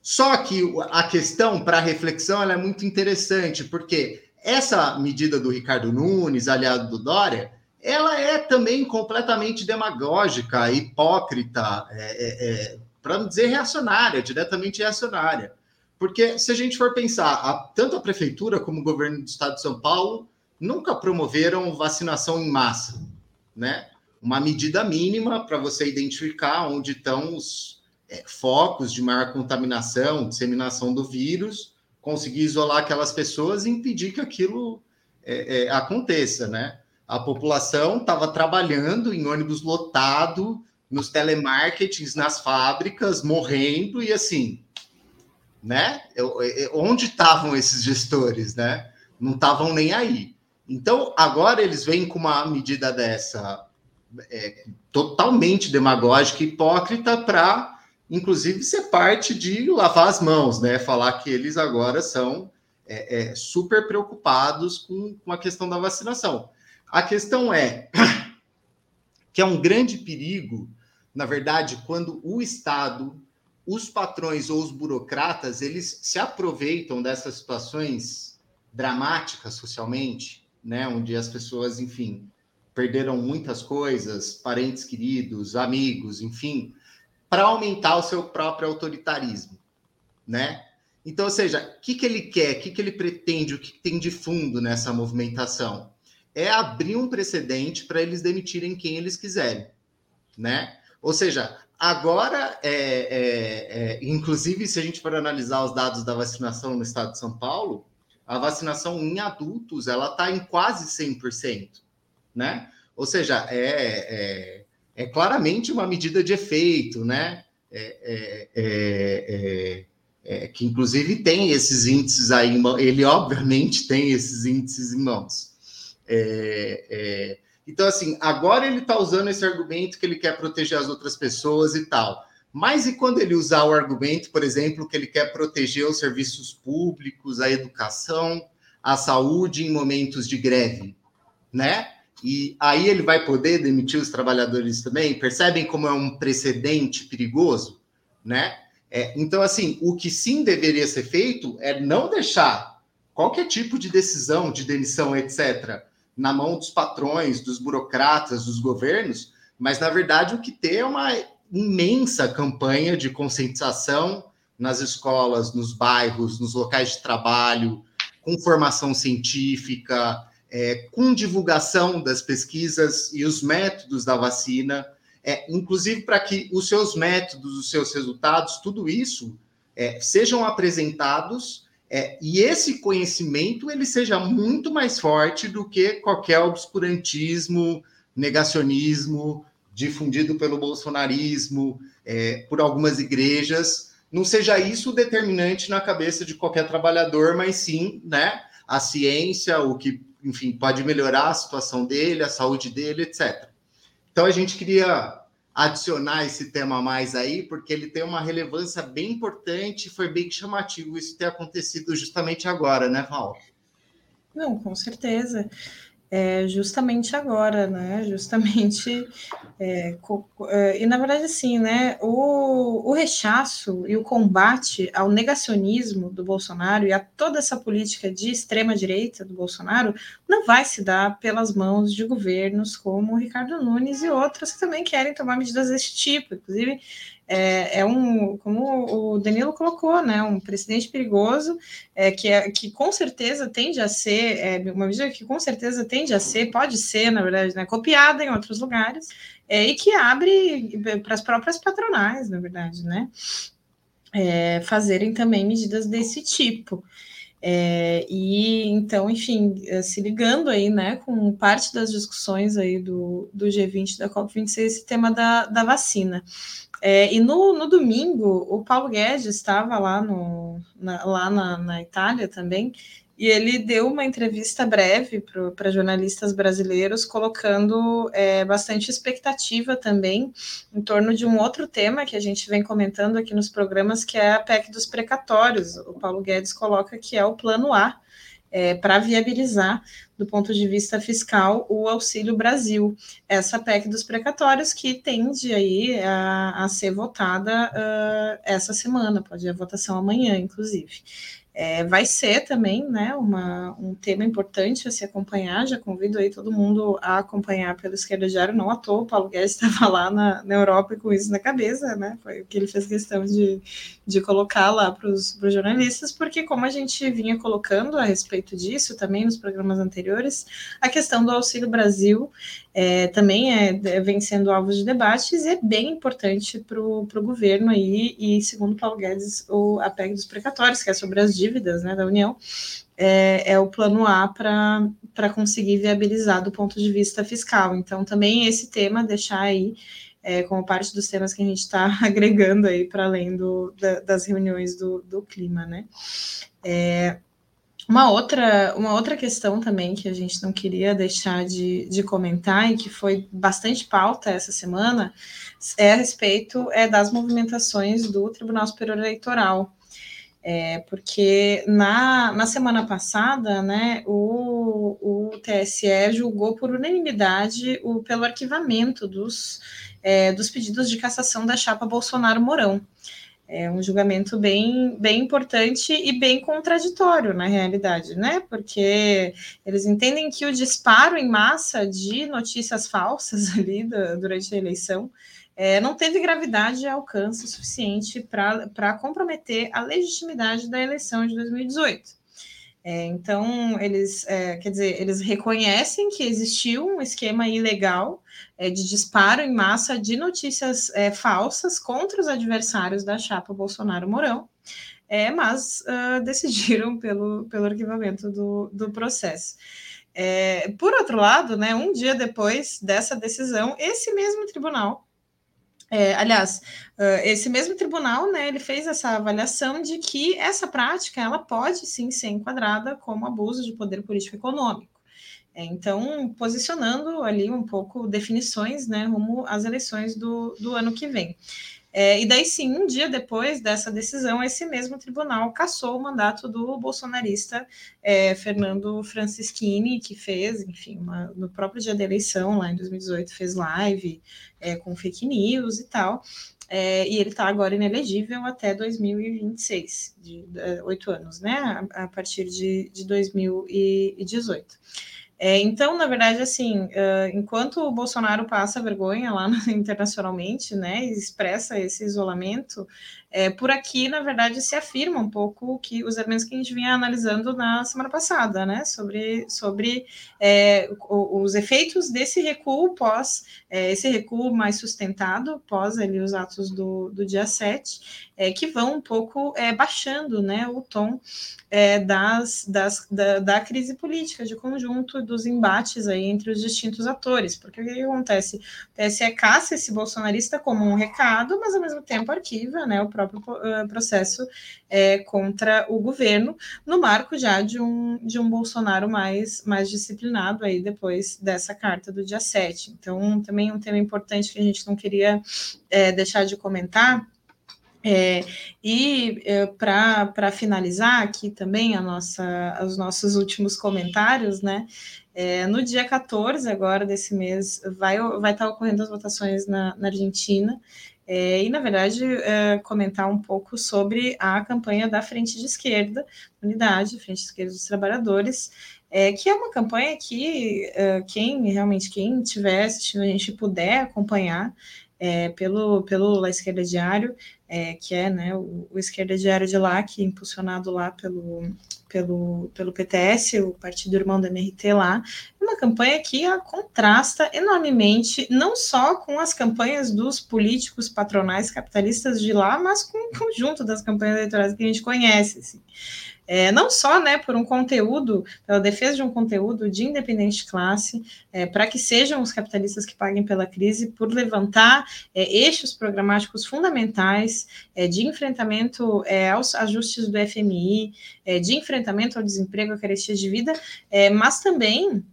Só que a questão para reflexão é muito interessante, porque essa medida do Ricardo Nunes, aliado do Dória, ela é também completamente demagógica, hipócrita, é, é, é, para não dizer reacionária, diretamente reacionária. Porque se a gente for pensar, a, tanto a prefeitura como o governo do estado de São Paulo nunca promoveram vacinação em massa, né? Uma medida mínima para você identificar onde estão os, é, focos de maior contaminação, disseminação do vírus, conseguir isolar aquelas pessoas e impedir que aquilo é, é, aconteça, né? A população estava trabalhando em ônibus lotado, nos telemarketings, nas fábricas, morrendo e assim, né? Eu, eu, onde estavam esses gestores, né? Não estavam nem aí. Então, agora eles vêm com uma medida dessa é, totalmente demagógica e hipócrita para, inclusive, ser parte de lavar as mãos, né? Falar que eles agora são é, é, super preocupados com, com a questão da vacinação. A questão é que é um grande perigo, na verdade, quando o Estado, os patrões ou os burocratas, eles se aproveitam dessas situações dramáticas socialmente, né, onde as pessoas, enfim, perderam muitas coisas, parentes queridos, amigos, enfim, para aumentar o seu próprio autoritarismo, né? Então, ou seja, o que, que ele quer, o que, que ele pretende, o que tem de fundo nessa movimentação? É abrir um precedente para eles demitirem quem eles quiserem, né? Ou seja, agora, é, é, é, inclusive, se a gente for analisar os dados da vacinação no estado de São Paulo, a vacinação em adultos ela está em quase 100%, né? Ou seja, é, é, é claramente uma medida de efeito, né? É, é, é, é, que inclusive tem esses índices aí, ele obviamente tem esses índices em mãos. então, assim, agora ele está usando esse argumento que ele quer proteger as outras pessoas e tal. Mas e quando ele usar o argumento, por exemplo, que ele quer proteger os serviços públicos, a educação, a saúde em momentos de greve, né? E aí ele vai poder demitir os trabalhadores também. Percebem como é um precedente perigoso, né? É, então, assim, o que sim deveria ser feito é não deixar qualquer tipo de decisão de demissão, etc., na mão dos patrões, dos burocratas, dos governos, mas na verdade o que ter é uma imensa campanha de conscientização nas escolas, nos bairros, nos locais de trabalho, com formação científica, é, com divulgação das pesquisas e os métodos da vacina, é, inclusive para que os seus métodos, os seus resultados, tudo isso é, sejam apresentados é, e esse conhecimento ele seja muito mais forte do que qualquer obscurantismo, negacionismo difundido pelo bolsonarismo, é, por algumas igrejas. Não seja isso determinante na cabeça de qualquer trabalhador, mas sim, né, a ciência, o que enfim, pode melhorar a situação dele, a saúde dele, etc. Então a gente queria adicionar esse tema mais aí, porque ele tem uma relevância bem importante, foi bem chamativo isso ter acontecido justamente agora, né, Val? Não, com certeza é, justamente agora, né? Justamente é, é, e na verdade assim, né? O, o rechaço e o combate ao negacionismo do Bolsonaro e a toda essa política de extrema direita do Bolsonaro não vai se dar pelas mãos de governos como o Ricardo Nunes e outros que também querem tomar medidas desse tipo, inclusive é, é, um, como o Danilo colocou, né, um precedente perigoso, é, que, é, que com certeza tende a ser, é, uma medida que com certeza tende a ser, pode ser, na verdade, né, copiada em outros lugares, é, e que abre para as próprias patronais, na verdade, né, é, fazerem também medidas desse tipo. É, e então, enfim, é, se ligando aí, né, com parte das discussões aí do, do G20, da COP26, esse tema da, da vacina. É, e no, no, domingo, o Paulo Guedes estava lá, no, na, lá na, na, Itália também, e ele deu uma entrevista breve para jornalistas brasileiros, colocando é, bastante expectativa também em torno de um outro tema que a gente vem comentando aqui nos programas, que é a PEC dos precatórios. O Paulo Guedes coloca que é o plano A é, para viabilizar, do ponto de vista fiscal, o Auxílio Brasil, essa PEC dos precatórios que tende aí a, a ser votada uh, essa semana, pode ir a votação amanhã, inclusive. É, vai ser também né, uma, um tema importante a se acompanhar. Já convido aí todo mundo a acompanhar pelo Esquerda Diário, não à toa. O Paulo Guedes estava lá na, na Europa com isso na cabeça, né? Foi o que ele fez questão de, de colocar lá para os jornalistas, porque, como a gente vinha colocando a respeito disso também nos programas anteriores, a questão do Auxílio Brasil é, também é, é, vem sendo alvo de debates e é bem importante para o governo aí, e segundo Paulo Guedes, o, a PEC dos precatórios, que é sobre as dívidas né, da União, é, é o plano A para conseguir viabilizar do ponto de vista fiscal. Então, também esse tema, deixar aí é, como parte dos temas que a gente está agregando aí para além do, da, das reuniões do, do clima, né? É, uma outra, uma outra questão também que a gente não queria deixar de, de comentar e que foi bastante pauta essa semana é a respeito é, das movimentações do Tribunal Superior Eleitoral. É, porque na, na semana passada, né, o, o TSE julgou por unanimidade o, pelo arquivamento dos, é, dos pedidos de cassação da chapa Bolsonaro-Mourão. É um julgamento bem, bem importante e bem contraditório, na realidade, né? Porque eles entendem que o disparo em massa de notícias falsas ali durante a eleição é, não teve gravidade e alcance suficiente para comprometer a legitimidade da eleição de 2018. É, então, eles, é, quer dizer, eles reconhecem que existiu um esquema ilegal é, de disparo em massa de notícias é, falsas contra os adversários da chapa Bolsonaro-Mourão, é, mas uh, decidiram pelo, pelo arquivamento do, do processo. É, por outro lado, né, um dia depois dessa decisão, esse mesmo tribunal é, aliás, esse mesmo tribunal, né, ele fez essa avaliação de que essa prática ela pode sim ser enquadrada como abuso de poder político econômico. É, então, posicionando ali um pouco definições, né, rumo às eleições do, do ano que vem. É, e daí sim, um dia depois dessa decisão, esse mesmo tribunal cassou o mandato do bolsonarista é, Fernando Francischini, que fez, enfim, uma, no próprio dia da eleição, lá em 2018, fez live é, com fake news e tal. É, e ele está agora inelegível até 2026, de oito anos, né? A, a partir de, de 2018. É, então, na verdade, assim, uh, enquanto o Bolsonaro passa vergonha lá internacionalmente, né, e expressa esse isolamento, é, por aqui, na verdade, se afirma um pouco que os elementos que a gente vinha analisando na semana passada, né, sobre, sobre é, os efeitos desse recuo pós, é, esse recuo mais sustentado pós ali, os atos do, do dia 7, é, que vão um pouco é, baixando né, o tom é, das, das, da, da, crise política de conjunto, dos embates aí entre os distintos atores, porque o que acontece? O TSE caça esse bolsonarista como um recado, mas ao mesmo tempo arquiva né, o próprio próprio processo é, contra o governo, no marco já de um, de um Bolsonaro mais, mais disciplinado aí depois dessa carta do dia 7. Então, também um tema importante que a gente não queria é, deixar de comentar. É, e é, para finalizar aqui também a nossa, os nossos últimos comentários, né? É, no dia 14 agora desse mês vai, vai estar ocorrendo as votações na, na Argentina é, e, na verdade, é, comentar um pouco sobre a campanha da Frente de Esquerda, Unidade, Frente de Esquerda dos Trabalhadores, é, que é uma campanha que é, quem realmente, quem tiver assistindo, a gente puder acompanhar é, pelo, pelo La Esquerda Diário, é, que é né, o, o Esquerda Diário de lá, que é impulsionado lá pelo, pelo, pelo PTS, o partido irmão do MRT lá, uma campanha que contrasta enormemente, não só com as campanhas dos políticos patronais capitalistas de lá, mas com o conjunto das campanhas eleitorais que a gente conhece. Assim. É, não só né, por um conteúdo, pela defesa de um conteúdo de independente de classe, é, para que sejam os capitalistas que paguem pela crise, por levantar é, eixos programáticos fundamentais é, de enfrentamento é, aos ajustes do FMI, é, de enfrentamento ao desemprego, à carestia de vida, mas também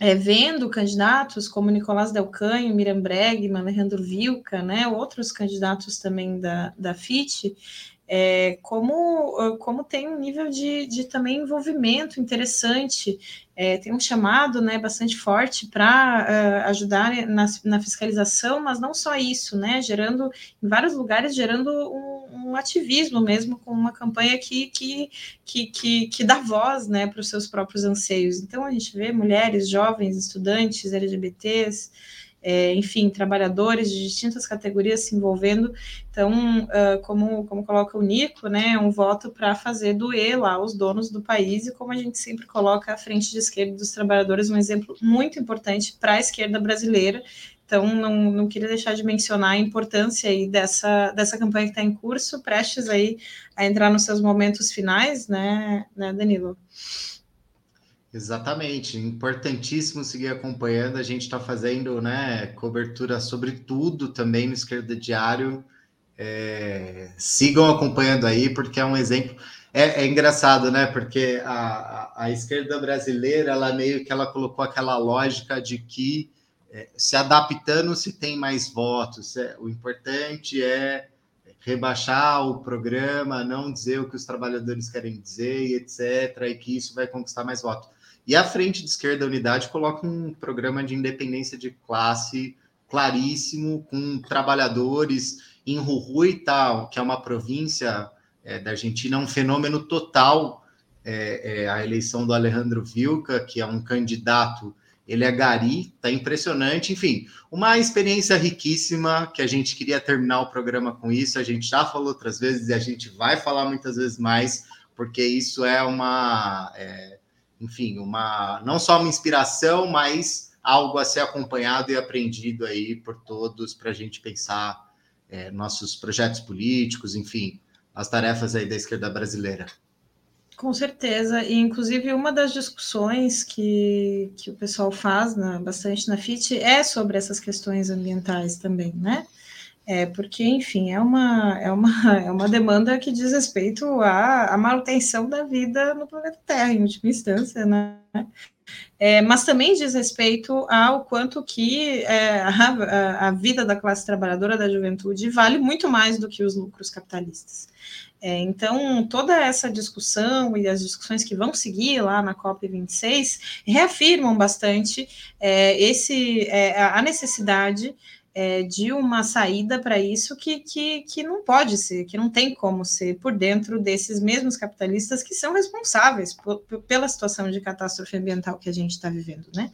é, vendo candidatos como Nicolás Delcanho, Miriam Bregman, Alejandro Vilca, né, outros candidatos também da, da FIT, é, como, ah, como tem um nível de, de também envolvimento interessante, é, tem um chamado né, bastante forte para uh, ah, ajudar na, na, fiscalização, mas não só isso, né, gerando, em vários lugares, gerando um, um ativismo mesmo, com uma campanha que, que, que, que, que dá voz né, para os seus próprios anseios. Então, a gente vê mulheres, jovens, estudantes, LGBTs, é, enfim, trabalhadores de distintas categorias se envolvendo. Então, uh, como, como coloca o Nico, né, é um voto para fazer doer lá os donos do país, e como a gente sempre coloca a frente de esquerda dos trabalhadores, um exemplo muito importante para a esquerda brasileira. Então, não, não queria deixar de mencionar a importância aí dessa, dessa campanha que está em curso, prestes aí a entrar nos seus momentos finais, né, né Danilo? Exatamente, importantíssimo seguir acompanhando. A gente está fazendo né, cobertura sobre tudo também no Esquerda Diário. É, sigam acompanhando aí, porque é um exemplo. É, é engraçado, né? Porque a, a, a, esquerda brasileira, ela meio que ela colocou aquela lógica de que é, se adaptando se tem mais votos. É, o importante é rebaixar o programa, não dizer o que os trabalhadores querem dizer, etc., e que isso vai conquistar mais votos. E a Frente de Esquerda Unidade coloca um programa de independência de classe claríssimo, com trabalhadores em Jujuy, tal, que é uma província é, da Argentina, um fenômeno total. É, é, a eleição do Alejandro Vilca, que é um candidato, ele é gari, tá impressionante. Enfim, uma experiência riquíssima que a gente queria terminar o programa com isso. A gente já falou outras vezes e a gente vai falar muitas vezes mais, porque isso é uma. É, enfim, uma não só uma inspiração, mas algo a ser acompanhado e aprendido aí por todos para a gente pensar é, nossos projetos políticos, enfim, as tarefas aí da esquerda brasileira. Com certeza, e inclusive uma das discussões que, que o pessoal faz na, bastante na FIT é sobre essas questões ambientais também, né? É, porque, enfim, é uma, é, uma, é uma demanda que diz respeito à, à manutenção da vida no planeta Terra, em última instância, né? É, mas também diz respeito ao quanto que é, a, a, vida da classe trabalhadora da juventude vale muito mais do que os lucros capitalistas. É, então, toda essa discussão e as discussões que vão seguir lá na COP26 reafirmam bastante é, esse, é, a necessidade é, de uma saída para isso que, que, que não pode ser, que não tem como ser por dentro desses mesmos capitalistas que são responsáveis por, pela situação de catástrofe ambiental que a gente está vivendo, né?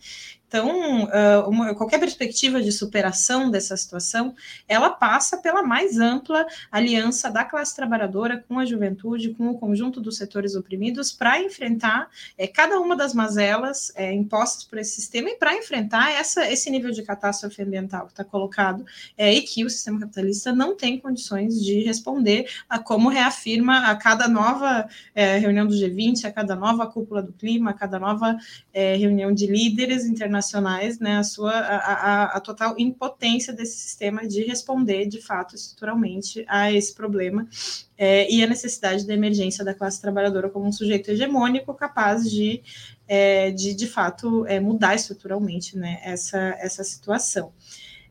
Então, uh, uma, qualquer perspectiva de superação dessa situação, ela passa pela mais ampla aliança da classe trabalhadora com a juventude, com o conjunto dos setores oprimidos, para enfrentar é, cada uma das mazelas é, impostas por esse sistema e para enfrentar essa, esse nível de catástrofe ambiental que está colocado é, e que o sistema capitalista não tem condições de responder a como reafirma a cada nova é, reunião do G20, a cada nova cúpula do clima, a cada nova é, reunião de líderes internacionais internacionais, né, a sua a, a, a, total impotência desse sistema de responder de fato estruturalmente a esse problema é, e a necessidade da emergência da classe trabalhadora como um sujeito hegemônico capaz de é, de, de fato é, mudar estruturalmente né, essa, essa situação.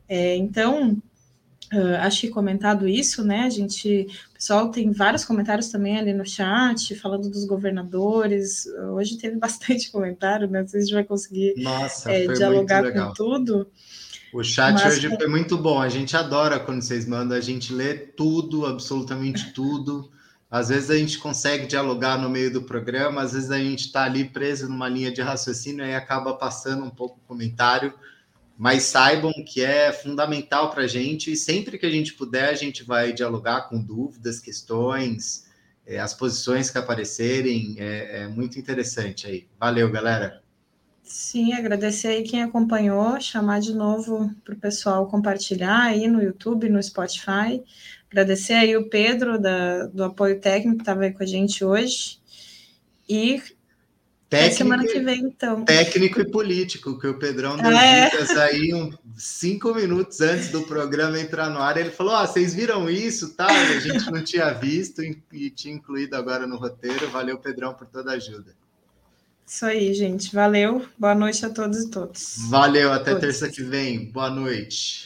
É, então, Uh, acho que comentado isso, né? A gente, o pessoal tem vários comentários também ali no chat, falando dos governadores. Hoje teve bastante comentário, né? Não sei se a gente vai conseguir Nossa, é, dialogar com tudo. O chat Mas, hoje foi muito bom. A gente adora quando vocês mandam, a gente lê tudo, absolutamente tudo. Às vezes a gente consegue dialogar no meio do programa, às vezes a gente está ali preso numa linha de raciocínio e acaba passando um pouco o comentário mas saibam que é fundamental para a gente e sempre que a gente puder, a gente vai dialogar com dúvidas, questões, é, as posições que aparecerem, é, é muito interessante aí. Valeu, galera. Sim, agradecer aí quem acompanhou, chamar de novo para o pessoal compartilhar aí no YouTube, no Spotify. Agradecer aí o Pedro da, do apoio técnico que estava aí com a gente hoje. E Técnico, semana que vem, então. Técnico e político, que o Pedrão deu é. dicas aí um, cinco minutos antes do programa entrar no ar. Ele falou: Ó, oh, vocês viram isso, tá? E a gente não tinha visto e, e tinha incluído agora no roteiro. Valeu, Pedrão, por toda a ajuda. Isso aí, gente. Valeu. Boa noite a todos e todos. Valeu, até todos. terça que vem. Boa noite.